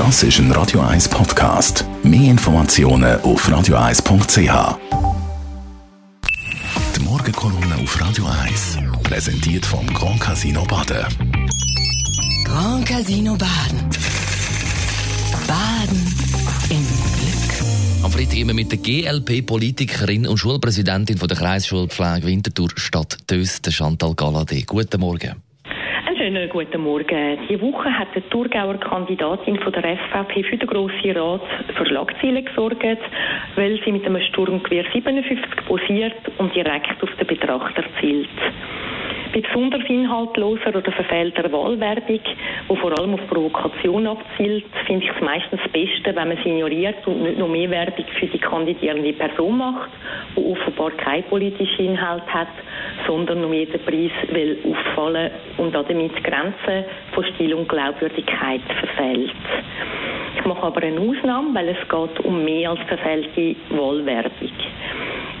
Das ist ein Radio 1 Podcast. Mehr Informationen auf radio1.ch. Die Morgenkolumne auf Radio 1 präsentiert vom Grand Casino Baden. Grand Casino Baden. Baden im Glück. Am Freitag immer mit der GLP-Politikerin und Schulpräsidentin von der Kreisschulpflege Winterthur Stadt Dös, der Chantal Galadé. Guten Morgen. Schönen guten Morgen. Diese Woche hat die Thurgauer Kandidatin von der SVP für den Grossen Rat für Schlagzeilen gesorgt, weil sie mit einem Sturmgewehr 57 posiert und direkt auf den Betrachter zielt. Bei besonders inhaltloser oder verfehlter Wahlwerbung, die vor allem auf Provokation abzielt, finde ich es meistens das Beste, wenn man sie ignoriert und nicht noch mehr Werbung für die kandidierende Person macht, die offenbar keinen politischen Inhalt hat, sondern um jeden Preis will auffallen und damit die Grenzen von Stil und Glaubwürdigkeit verfehlt. Ich mache aber eine Ausnahme, weil es geht um mehr als verfehlte Wahlwerbung.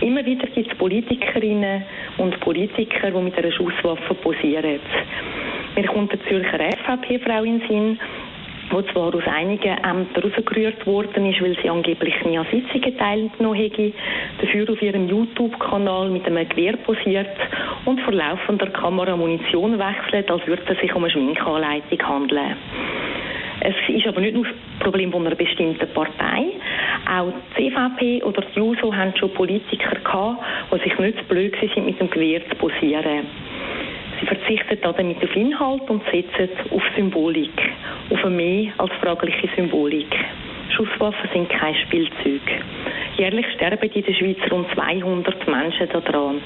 Immer wieder gibt es Politikerinnen und Politiker, die mit einer Schusswaffe posieren. Mir kommt eine Zürcher SVP-Frau in den Sinn, die zwar aus einigen Ämtern rausgerührt worden ist, weil sie angeblich nie an Sitzungen teilgenommen hätte, dafür auf ihrem YouTube-Kanal mit einem Gewehr posiert und vor laufender Kamera Munition wechselt, als würde es sich um eine Schminkanleitung handeln. Es ist aber nicht nur das Problem von einer bestimmten Partei. Auch die CVP oder die JUSO haben schon Politiker gehabt, die sich nicht zu blöd sind, mit dem Gewehr zu posieren. Sie verzichten damit auf Inhalt und setzen auf Symbolik, auf eine mehr als fragliche Symbolik. Schusswaffen sind kein Spielzeug. Jährlich sterben in der Schweiz rund 200 Menschen daran.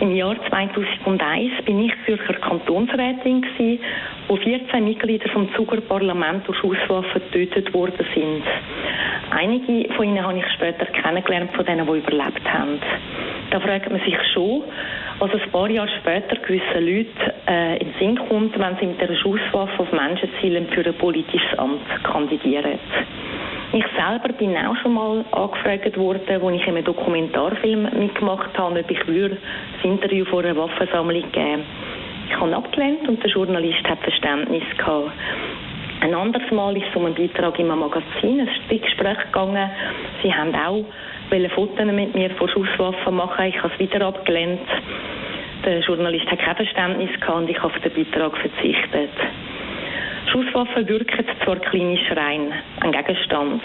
Im Jahr 2001 bin ich Zürcher Kantonsrätin wo 14 Mitglieder vom Zuger Parlament durch Schusswaffen getötet worden sind. Einige von ihnen habe ich später kennengelernt, von denen, die überlebt haben. Da fragt man sich schon, was ein paar Jahre später gewissen Leuten äh, in den Sinn kommt, wenn sie mit einer Schusswaffe auf Menschen zielen für ein politisches Amt kandidieren. Ich selber bin auch schon mal angefragt worden, als ich in einem Dokumentarfilm mitgemacht habe, ob ich würde das Interview vor einer Waffensammlung geben Ich habe abgelehnt und der Journalist hat Verständnis gehabt. Ein anderes Mal ist es um einen Beitrag im Magazin, ein Gespräch gegangen. Sie haben auch Fotos mit mir vor Schusswaffen machen. Ich habe es wieder abgelehnt. Der Journalist hat kein Verständnis gehabt und ich habe auf den Beitrag verzichtet. Schusswaffen wirken zwar klinisch rein, ein Gegenstand.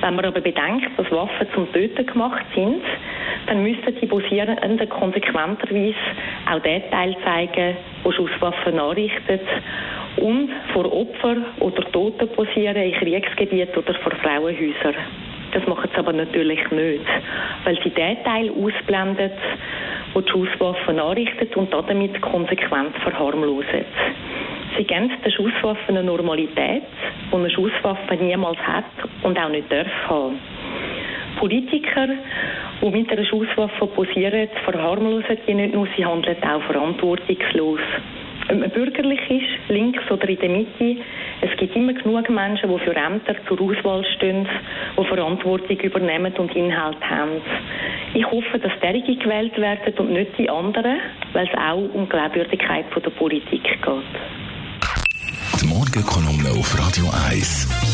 Wenn man aber bedenkt, dass Waffen zum Töten gemacht sind, dann müssten die Posierenden konsequenterweise auch den Teil zeigen, wo Schusswaffen anrichtet und vor Opfer oder Toten posieren in Kriegsgebieten oder vor Frauenhäusern. Das machen sie aber natürlich nicht, weil sie den Teil ausblendet, wo die Schusswaffen anrichtet und damit konsequent verharmloset. Sie geben der Schusswaffe eine Normalität, die eine Schusswaffe niemals hat und auch nicht darf haben. Politiker, die mit einer Schusswaffe posieren, verharmlosen die nicht nur, sie handeln auch verantwortungslos. Ob man bürgerlich ist, links oder in der Mitte, es gibt immer genug Menschen, die für Ämter zur Auswahl stehen, die Verantwortung übernehmen und Inhalt haben. Ich hoffe, dass derige gewählt werden und nicht die anderen, weil es auch um die Glaubwürdigkeit der Politik geht. Die Morgenkolumne auf Radio 1.